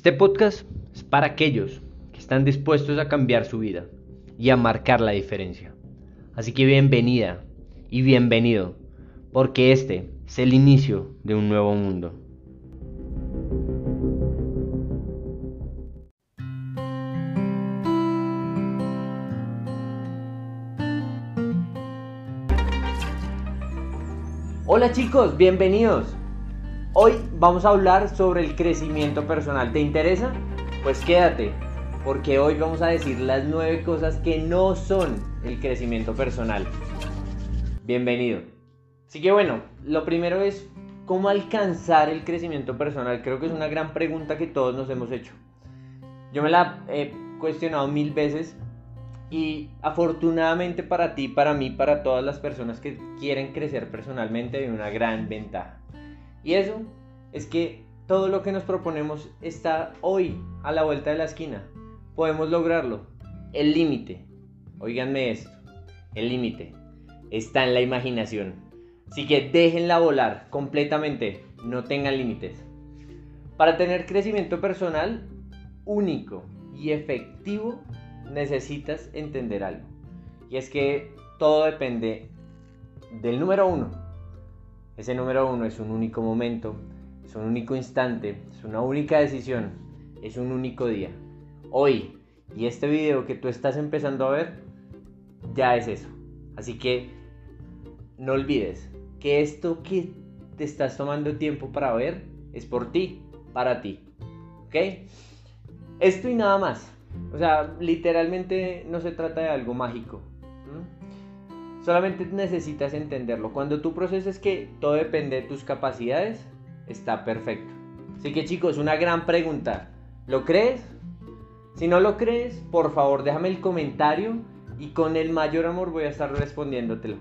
Este podcast es para aquellos que están dispuestos a cambiar su vida y a marcar la diferencia. Así que bienvenida y bienvenido, porque este es el inicio de un nuevo mundo. Hola chicos, bienvenidos. Hoy vamos a hablar sobre el crecimiento personal. ¿Te interesa? Pues quédate, porque hoy vamos a decir las nueve cosas que no son el crecimiento personal. Bienvenido. Así que bueno, lo primero es cómo alcanzar el crecimiento personal. Creo que es una gran pregunta que todos nos hemos hecho. Yo me la he cuestionado mil veces y afortunadamente para ti, para mí, para todas las personas que quieren crecer personalmente hay una gran ventaja. Y eso es que todo lo que nos proponemos está hoy a la vuelta de la esquina. Podemos lograrlo. El límite, oíganme esto, el límite está en la imaginación. Así que déjenla volar completamente, no tengan límites. Para tener crecimiento personal único y efectivo, necesitas entender algo. Y es que todo depende del número uno, ese número uno es un único momento, es un único instante, es una única decisión, es un único día. Hoy, y este video que tú estás empezando a ver, ya es eso. Así que no olvides que esto que te estás tomando tiempo para ver es por ti, para ti. ¿Ok? Esto y nada más. O sea, literalmente no se trata de algo mágico. Solamente necesitas entenderlo. Cuando tú proceses que todo depende de tus capacidades, está perfecto. Así que chicos, una gran pregunta. ¿Lo crees? Si no lo crees, por favor déjame el comentario y con el mayor amor voy a estar respondiéndotelo.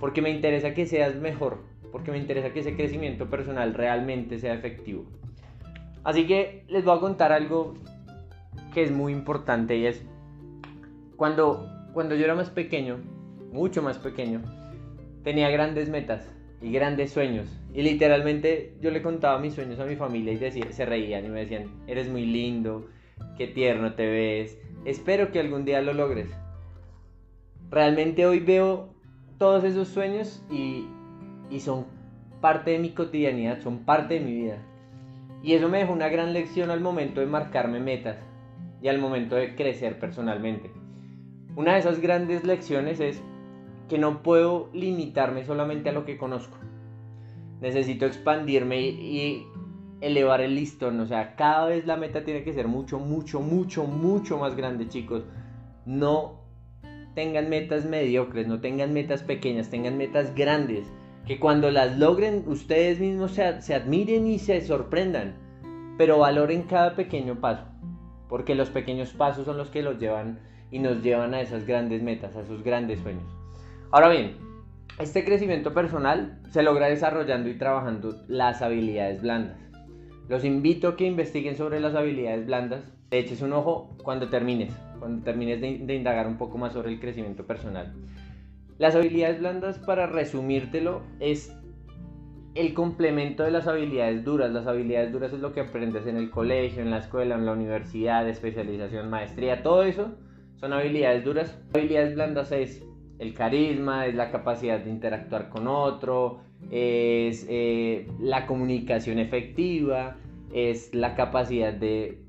Porque me interesa que seas mejor. Porque me interesa que ese crecimiento personal realmente sea efectivo. Así que les voy a contar algo que es muy importante y es cuando, cuando yo era más pequeño, mucho más pequeño, tenía grandes metas y grandes sueños. Y literalmente yo le contaba mis sueños a mi familia y decía, se reían y me decían, eres muy lindo, qué tierno te ves, espero que algún día lo logres. Realmente hoy veo todos esos sueños y, y son parte de mi cotidianidad, son parte de mi vida. Y eso me dejó una gran lección al momento de marcarme metas y al momento de crecer personalmente. Una de esas grandes lecciones es que no puedo limitarme solamente a lo que conozco. Necesito expandirme y, elevar el listón. O sea, cada vez la meta tiene que ser mucho, mucho, mucho, mucho más grande, chicos. No tengan metas mediocres, no tengan metas pequeñas, tengan metas grandes. Que cuando las logren ustedes mismos se, se admiren y se sorprendan. Pero valoren cada pequeño paso. Porque los pequeños pasos son los que los llevan y nos llevan a esas grandes metas, a esos grandes sueños. Ahora bien, este crecimiento personal se logra desarrollando y trabajando las habilidades blandas. Los invito a que investiguen sobre las habilidades blandas. Te eches un ojo cuando termines, cuando termines de, de indagar un poco más sobre el crecimiento personal. Las habilidades blandas, para resumírtelo, es el complemento de las habilidades duras. Las habilidades duras es lo que aprendes en el colegio, en la escuela, en la universidad, especialización, maestría, todo eso son habilidades duras. Habilidades blandas es el carisma, es la capacidad de interactuar con otro, es eh, la comunicación efectiva, es la capacidad de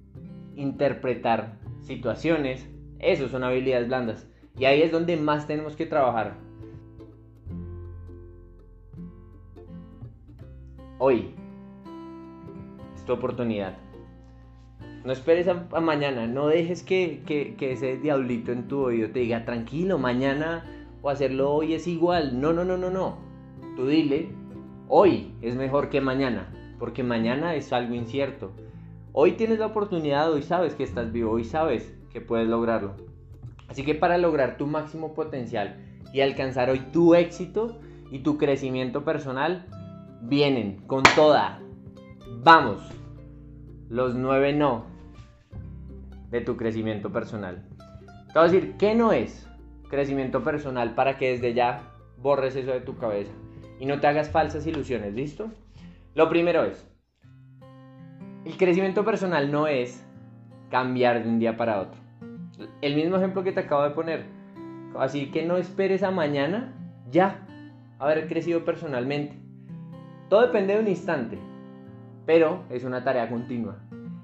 interpretar situaciones. Eso son habilidades blandas. Y ahí es donde más tenemos que trabajar. Hoy es tu oportunidad. No esperes a, mañana, no dejes que, que, ese diablito en tu oído te diga, tranquilo, mañana o hacerlo hoy es igual. No, no, no, no, no. Tú dile, hoy es mejor que mañana, porque mañana es algo incierto. Hoy tienes la oportunidad, hoy sabes que estás vivo, hoy sabes que puedes lograrlo. Así que para lograr tu máximo potencial y alcanzar hoy tu éxito y tu crecimiento personal, vienen con toda. Vamos, los nueve no de tu crecimiento personal. Te voy a decir, ¿qué no es? Crecimiento personal para que desde ya borres eso de tu cabeza y no te hagas falsas ilusiones, ¿listo? Lo primero es, El crecimiento personal no es cambiar de un día para otro. El mismo ejemplo que te acabo de poner. Así que no esperes a mañana ya haber crecido personalmente. Todo depende de un instante, pero es una tarea continua.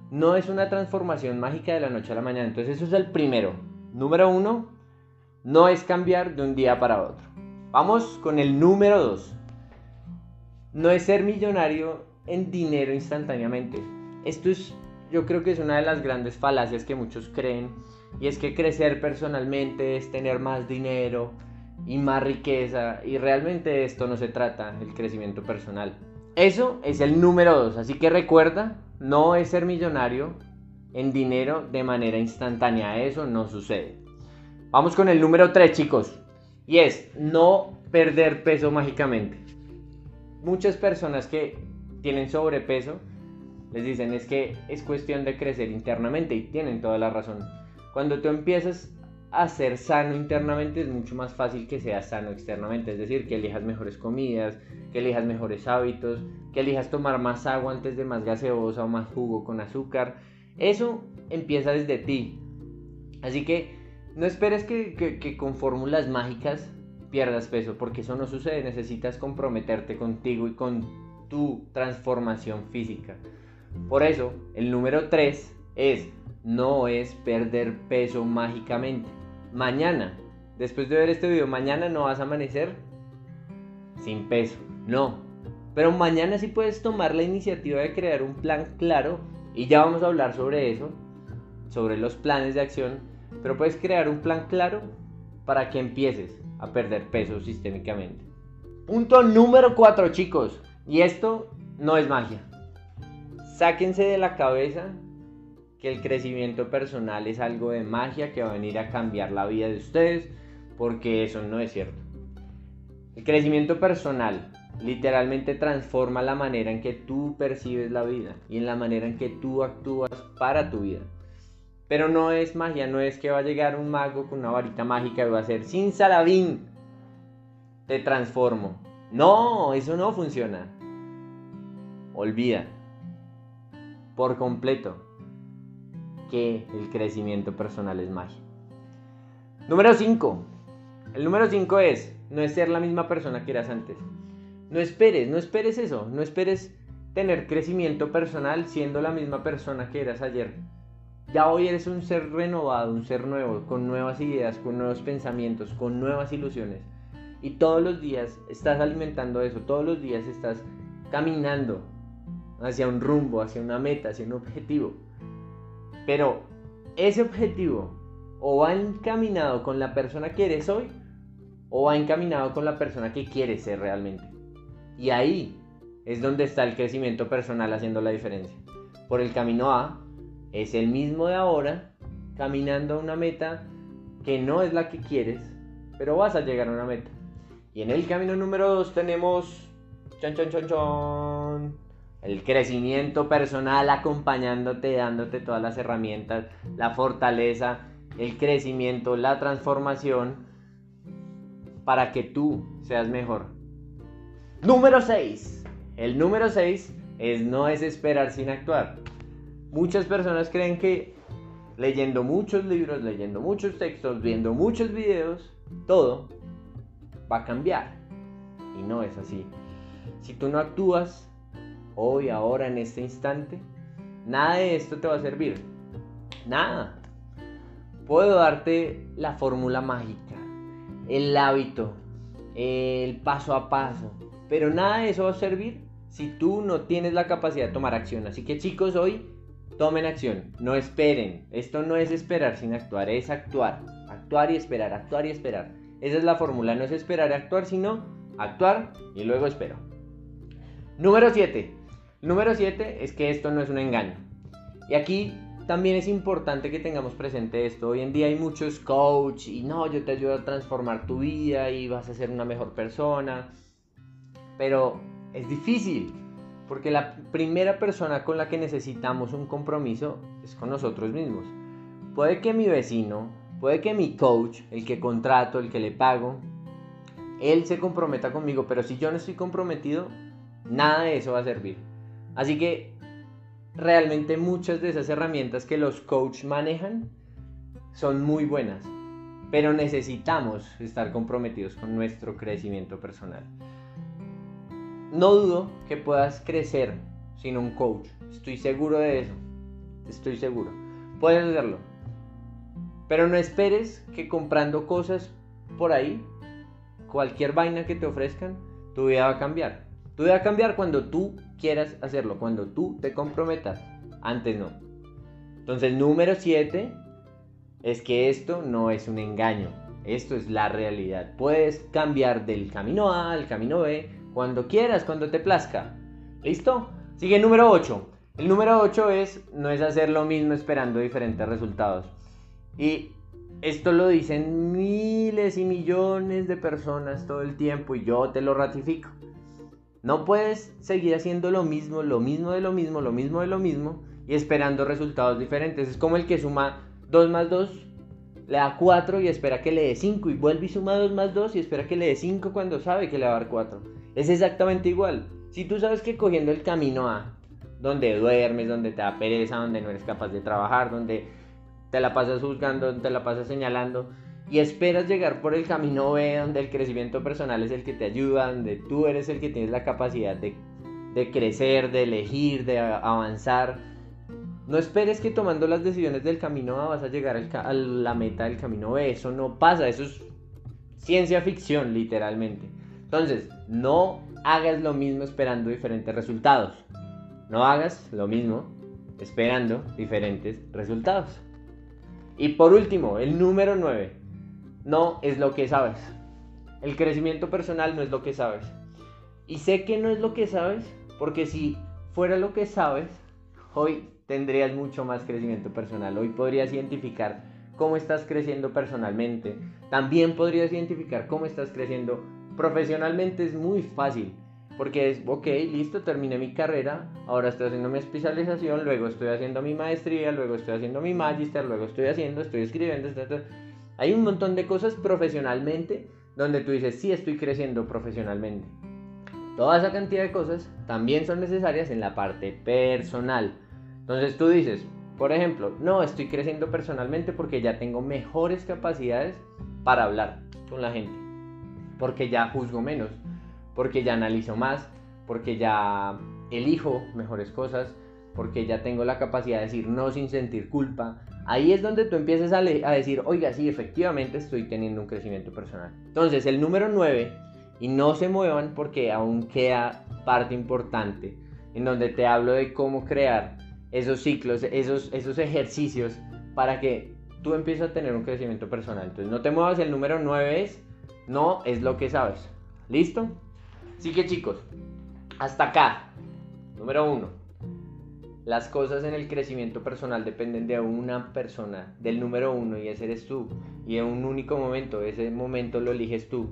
No es una transformación mágica de la noche a la mañana. Entonces eso es el primero. Número uno, no es cambiar de un día para otro. Vamos con el número dos. No es ser millonario en dinero instantáneamente. Esto es, yo creo que es una de las grandes falacias que muchos creen. Y es que crecer personalmente es tener más dinero, y más riqueza. Y realmente esto no se trata, el crecimiento personal. Eso es el número dos. Así que recuerda, no es ser millonario en dinero de manera instantánea. Eso no sucede. Vamos con el número tres, chicos. Y es no perder peso mágicamente. Muchas personas que tienen sobrepeso les dicen es que es cuestión de crecer internamente y tienen toda la razón. Cuando tú empiezas a ser sano internamente es mucho más fácil que seas sano externamente, es decir, que elijas mejores comidas, que elijas mejores hábitos, que elijas tomar más agua antes de más gaseosa o más jugo con azúcar. Eso empieza desde ti. Así que no esperes que, con fórmulas mágicas pierdas peso, porque eso no sucede. Necesitas comprometerte contigo y con tu transformación física. Por eso, el número 3 es no es perder peso mágicamente mañana, después de ver este video, mañana no vas a amanecer sin peso, no. Pero mañana sí puedes tomar la iniciativa de crear un plan claro y ya vamos a hablar sobre eso, sobre los planes de acción, pero puedes crear un plan claro para que empieces a perder peso sistémicamente. Punto número 4 chicos, y esto no es magia. Sáquense de la cabeza que el crecimiento personal es algo de magia que va a venir a cambiar la vida de ustedes, porque eso no es cierto. El crecimiento personal literalmente transforma la manera en que tú percibes la vida y en la manera en que tú actúas para tu vida. Pero no es magia, no es que va a llegar un mago con una varita mágica y va a ser sin salabín, te transformo. No, eso no funciona. Olvida. Por completo que el crecimiento personal es magia. Número 5. El número 5 es, no es ser la misma persona que eras antes. No esperes, no esperes eso, no esperes tener crecimiento personal siendo la misma persona que eras ayer. Ya hoy eres un ser renovado, un ser nuevo, con nuevas ideas, con nuevos pensamientos, con nuevas ilusiones. Y todos los días estás alimentando eso, todos los días estás caminando hacia un rumbo, hacia una meta, hacia un objetivo. Pero ese objetivo o va encaminado con la persona que eres hoy o va encaminado con la persona que quieres ser realmente. Y ahí es donde está el crecimiento personal haciendo la diferencia. Por el camino A es el mismo de ahora, caminando a una meta que no es la que quieres, pero vas a llegar a una meta. Y en el camino número 2 tenemos... Chon, chon, chon, chon el crecimiento personal acompañándote, dándote todas las herramientas, la fortaleza, el crecimiento, la transformación para que tú seas mejor. Número 6. El número 6 es no es esperar sin actuar. Muchas personas creen que leyendo muchos libros, leyendo muchos textos, viendo muchos videos, todo va a cambiar. Y no es así. Si tú no actúas, hoy, ahora, en este instante, nada de esto te va a servir. Nada. Puedo darte la fórmula mágica, el hábito, el paso a paso, pero nada de eso va a servir si tú no tienes la capacidad de tomar acción. Así que chicos, hoy tomen acción, no esperen. Esto no es esperar sin actuar, es actuar. Actuar y esperar, actuar y esperar. Esa es la fórmula, no es esperar y actuar, sino actuar y luego espero. Número 7. Número 7 es que esto no es un engaño. Y aquí también es importante que tengamos presente esto. Hoy en día hay muchos coach y no, yo te ayudo a transformar tu vida y vas a ser una mejor persona. Pero es difícil porque la primera persona con la que necesitamos un compromiso es con nosotros mismos. Puede que mi vecino, puede que mi coach, el que contrato, el que le pago, él se comprometa conmigo, pero si yo no estoy comprometido, nada de eso va a servir. Así que realmente muchas de esas herramientas que los coach manejan son muy buenas, pero necesitamos estar comprometidos con nuestro crecimiento personal. No dudo que puedas crecer sin un coach, estoy seguro de eso, estoy seguro. Puedes hacerlo, pero no esperes que comprando cosas por ahí, cualquier vaina que te ofrezcan, tu vida va a cambiar. Tu vida va a cambiar cuando tú quieras hacerlo, cuando tú te comprometas. Antes no. Entonces, número 7 es que esto no es un engaño. Esto es la realidad. Puedes cambiar del camino A al camino B cuando quieras, cuando te plazca. ¿Listo? Sigue número 8. El número 8 es no es hacer lo mismo esperando diferentes resultados. Y esto lo dicen miles y millones de personas todo el tiempo y yo te lo ratifico. No puedes seguir haciendo lo mismo, lo mismo de lo mismo, lo mismo de lo mismo y esperando resultados diferentes. Es como el que suma 2 más 2, le da 4 y espera que le dé 5 y vuelve y suma 2 más 2 y espera que le dé 5 cuando sabe que le va a dar 4. Es exactamente igual. Si tú sabes que cogiendo el camino A, donde duermes, donde te da pereza, donde no eres capaz de trabajar, donde te la pasas juzgando, te la pasas señalando y esperas llegar por el camino B donde el crecimiento personal es el que te ayuda, donde tú eres el que tienes la capacidad de, crecer, de elegir, de avanzar. No esperes que tomando las decisiones del camino A vas a llegar a la meta del camino B. Eso no pasa, eso es ciencia ficción literalmente. Entonces, no hagas lo mismo esperando diferentes resultados. No hagas lo mismo esperando diferentes resultados. Y por último, el número 9. No es lo que sabes. El crecimiento personal no es lo que sabes. Y sé que no es lo que sabes porque si fuera lo que sabes, hoy tendrías mucho más crecimiento personal. Hoy podrías identificar cómo estás creciendo personalmente. También podrías identificar cómo estás creciendo profesionalmente. Es muy fácil. Porque es, ok, listo, terminé mi carrera, ahora estoy haciendo mi especialización, luego estoy haciendo mi maestría, luego estoy haciendo mi magister, luego estoy haciendo, estoy escribiendo, etc. Hay un montón de cosas profesionalmente donde tú dices, sí, estoy creciendo profesionalmente. Toda esa cantidad de cosas también son necesarias en la parte personal. Entonces tú dices, por ejemplo, no, estoy creciendo personalmente porque ya tengo mejores capacidades para hablar con la gente, porque ya juzgo menos porque ya analizo más, porque ya elijo mejores cosas, porque ya tengo la capacidad de decir no sin sentir culpa. Ahí es donde tú empiezas a, decir, oiga, sí, efectivamente estoy teniendo un crecimiento personal. Entonces, el número 9, y no se muevan porque aún queda parte importante, en donde te hablo de cómo crear esos ciclos, esos, esos ejercicios para que tú empieces a tener un crecimiento personal. Entonces, no te muevas, el número 9 es, no es lo que sabes. ¿Listo? Así que chicos, hasta acá. Número uno. Las cosas en el crecimiento personal dependen de una persona, del número uno, y ese eres tú. Y en un único momento, ese momento lo eliges tú.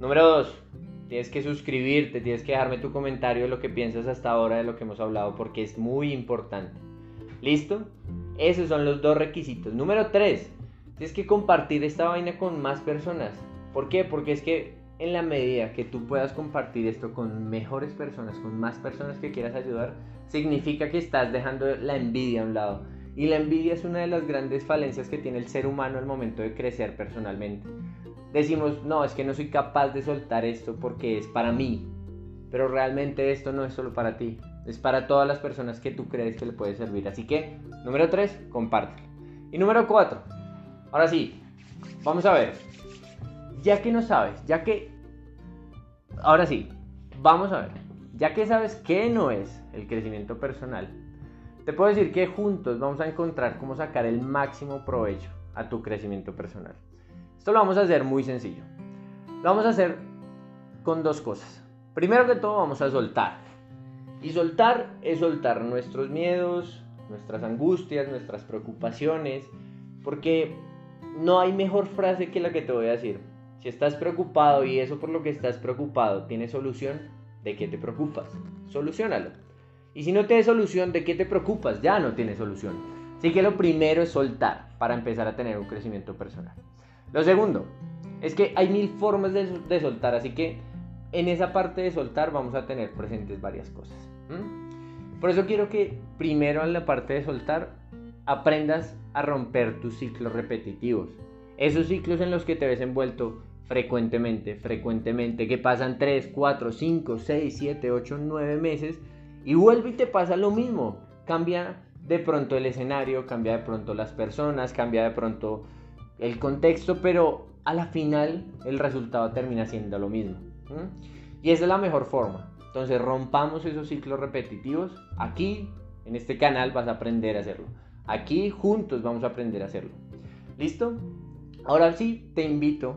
Número dos, tienes que suscribirte, tienes que dejarme tu comentario de lo que piensas hasta ahora de lo que hemos hablado, porque es muy importante. ¿Listo? Esos son los dos requisitos. Número tres, tienes que compartir esta vaina con más personas. ¿Por qué? Porque es que en la medida que tú puedas compartir esto con mejores personas, con más personas que quieras ayudar, significa que estás dejando la envidia a un lado. Y la envidia es una de las grandes falencias que tiene el ser humano al momento de crecer personalmente. Decimos, no, es que no soy capaz de soltar esto porque es para mí. Pero realmente esto no es solo para ti. Es para todas las personas que tú crees que le puede servir. Así que, número 3, compártelo. Y número 4, ahora sí, vamos a ver ya que no sabes, ya que... Ahora sí, vamos a ver. Ya que sabes qué no es el crecimiento personal, te puedo decir que juntos vamos a encontrar cómo sacar el máximo provecho a tu crecimiento personal. Esto lo vamos a hacer muy sencillo. Lo vamos a hacer con dos cosas. Primero que todo vamos a soltar. Y soltar es soltar nuestros miedos, nuestras angustias, nuestras preocupaciones, porque no hay mejor frase que la que te voy a decir. Si estás preocupado y eso por lo que estás preocupado tiene solución, ¿de qué te preocupas? Solucionalo. Y si no tiene solución, ¿de qué te preocupas? Ya no tiene solución. Así que lo primero es soltar para empezar a tener un crecimiento personal. Lo segundo es que hay mil formas de, soltar, así que en esa parte de soltar vamos a tener presentes varias cosas. Por eso quiero que primero en la parte de soltar aprendas a romper tus ciclos repetitivos. Esos ciclos en los que te ves envuelto frecuentemente, frecuentemente, que pasan 3, 4, 5, 6, 7, 8, 9 meses y vuelve y te pasa lo mismo. Cambia de pronto el escenario, cambia de pronto las personas, cambia de pronto el contexto, pero a la final el resultado termina siendo lo mismo. Y esa es la mejor forma. Entonces rompamos esos ciclos repetitivos. Aquí, en este canal, vas a aprender a hacerlo. Aquí juntos vamos a aprender a hacerlo. ¿Listo? Ahora sí, te invito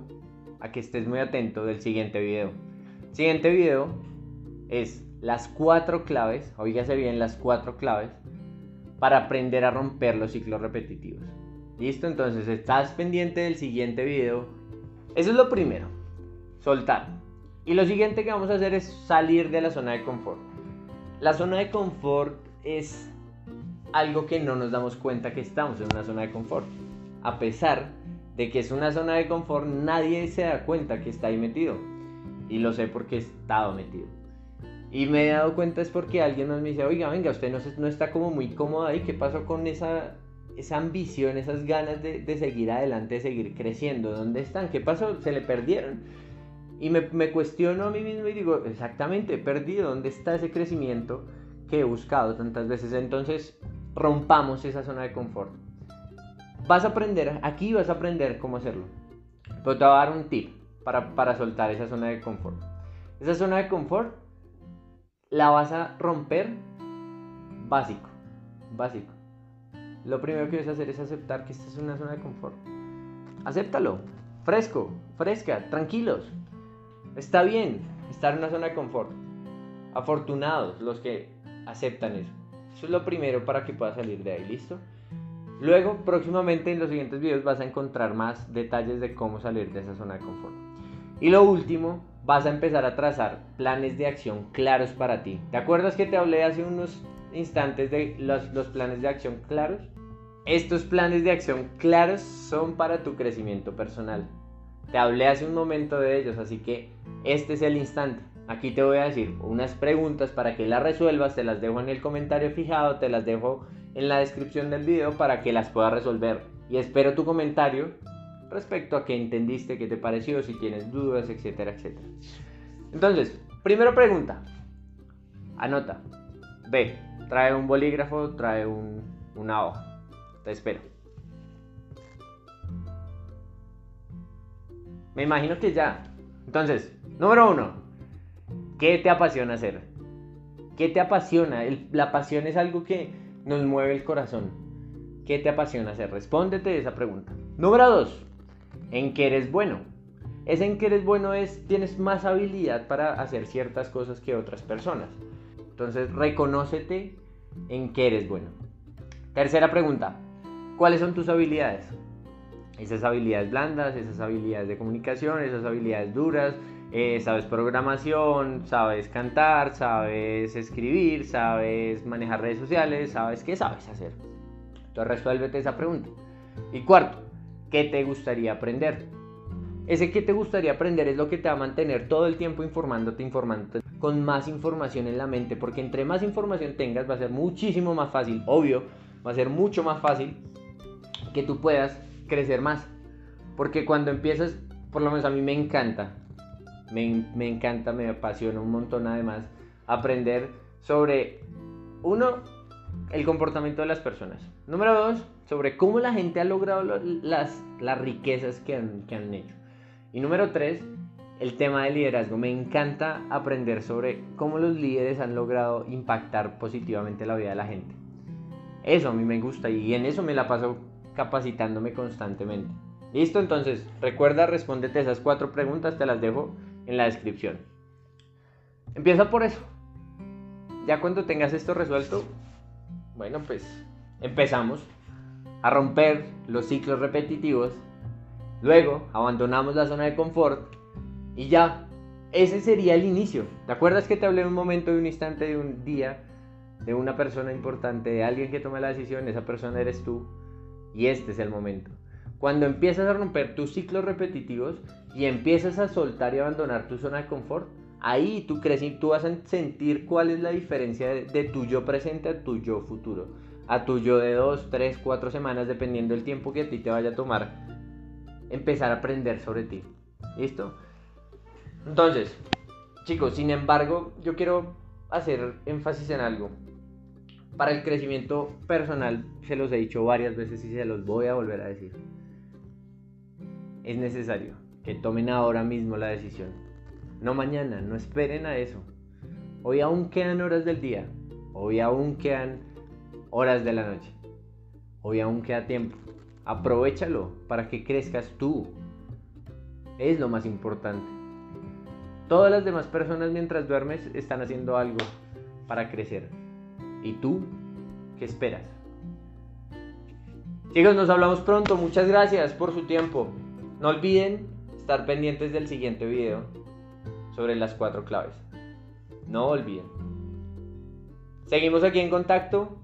a que estés muy atento del siguiente video. siguiente video es las cuatro claves, oígase bien las cuatro claves, para aprender a romper los ciclos repetitivos. ¿Listo? Entonces estás pendiente del siguiente video. Eso es lo primero, soltar. Y lo siguiente que vamos a hacer es salir de la zona de confort. La zona de confort es algo que no nos damos cuenta que estamos en una zona de confort. A pesar de que es una zona de confort, nadie se da cuenta que está ahí metido. Y lo sé porque he estado metido. Y me he dado cuenta es porque alguien nos me dice, oiga, venga, usted no, no está como muy cómodo ahí. ¿Qué pasó con esa, esa ambición, esas ganas de, seguir adelante, de seguir creciendo? ¿Dónde están? ¿Qué pasó? ¿Se le perdieron? Y me, me cuestiono a mí mismo y digo, exactamente, perdido. ¿Dónde está ese crecimiento que he buscado tantas veces? Entonces, rompamos esa zona de confort. Vas a aprender, aquí vas a aprender cómo hacerlo. Pero te voy a dar un tip para, para soltar esa zona de confort. Esa zona de confort la vas a romper básico, básico. Lo primero que debes hacer es aceptar que esta es una zona de confort. Acéptalo, fresco, fresca, tranquilos. Está bien estar en una zona de confort. Afortunados los que aceptan eso. Eso es lo primero para que puedas salir de ahí, ¿listo? Luego, próximamente en los siguientes videos vas a encontrar más detalles de cómo salir de esa zona de confort. Y lo último, vas a empezar a trazar planes de acción claros para ti. ¿Te acuerdas que te hablé hace unos instantes de los, los, planes de acción claros? Estos planes de acción claros son para tu crecimiento personal. Te hablé hace un momento de ellos, así que este es el instante. Aquí te voy a decir unas preguntas para que las resuelvas, te las dejo en el comentario fijado, te las dejo en la descripción del video para que las puedas resolver. Y espero tu comentario respecto a qué entendiste, qué te pareció, si tienes dudas, etcétera, etcétera. Entonces, primera pregunta. Anota. B. Trae un bolígrafo, trae un, una hoja. Te espero. Me imagino que ya. Entonces, número uno. ¿Qué te apasiona hacer? ¿Qué te apasiona? la pasión es algo que nos mueve el corazón. ¿Qué te apasiona hacer? Respóndete esa pregunta. Número dos en qué eres bueno. Ese en qué eres bueno es, tienes más habilidad para hacer ciertas cosas que otras personas. Entonces, reconócete en qué eres bueno. Tercera pregunta, ¿cuáles son tus habilidades? Esas habilidades blandas, esas habilidades de comunicación, esas habilidades duras, eh, sabes programación, sabes cantar, sabes escribir, sabes manejar redes sociales, sabes qué sabes hacer. Entonces resuélvete esa pregunta. Y cuarto, ¿Qué te gustaría aprender? Ese que te gustaría aprender es lo que te va a mantener todo el tiempo informándote, informándote, con más información en la mente, porque entre más información tengas va a ser muchísimo más fácil, obvio, va a ser mucho más fácil que tú puedas crecer más. Porque cuando empiezas, por lo menos a mí me encanta, me, me encanta, me apasiona un montón además aprender sobre, uno, el comportamiento de las personas. Número dos, sobre cómo la gente ha logrado las, las riquezas que han, que han hecho. Y número tres, el tema del liderazgo. Me encanta aprender sobre cómo los líderes han logrado impactar positivamente la vida de la gente. Eso a mí me gusta y en eso me la paso capacitándome constantemente. Listo, entonces recuerda, respóndete esas cuatro preguntas, te las dejo en la descripción. Empieza por eso. Ya cuando tengas esto resuelto, bueno, pues empezamos a romper los ciclos repetitivos. Luego abandonamos la zona de confort y ya, ese sería el inicio. ¿Te acuerdas que te hablé un momento, de un instante, de un día, de una persona importante, de alguien que toma la decisión? Esa persona eres tú y este es el momento. Cuando empiezas a romper tus ciclos repetitivos y empiezas a soltar y abandonar tu zona de confort, Ahí tú crees y tú vas a sentir cuál es la diferencia de, de tu yo presente a tu yo futuro. A tu yo de dos, tres, cuatro semanas, dependiendo del tiempo que a ti te vaya a tomar empezar a aprender sobre ti. ¿Listo? Entonces, chicos, sin embargo, yo quiero hacer énfasis en algo. Para el crecimiento personal, se los he dicho varias veces y se los voy a volver a decir. Es necesario que tomen ahora mismo la decisión. No mañana, no esperen a eso. Hoy aún quedan horas del día. Hoy aún quedan horas de la noche. Hoy aún queda tiempo. Aprovechalo para que crezcas tú. Es lo más importante. Todas las demás personas mientras duermes están haciendo algo para crecer. ¿Y tú qué esperas? Chicos, nos hablamos pronto. Muchas gracias por su tiempo. No olviden estar pendientes del siguiente video sobre las cuatro claves. No olviden. Seguimos aquí en contacto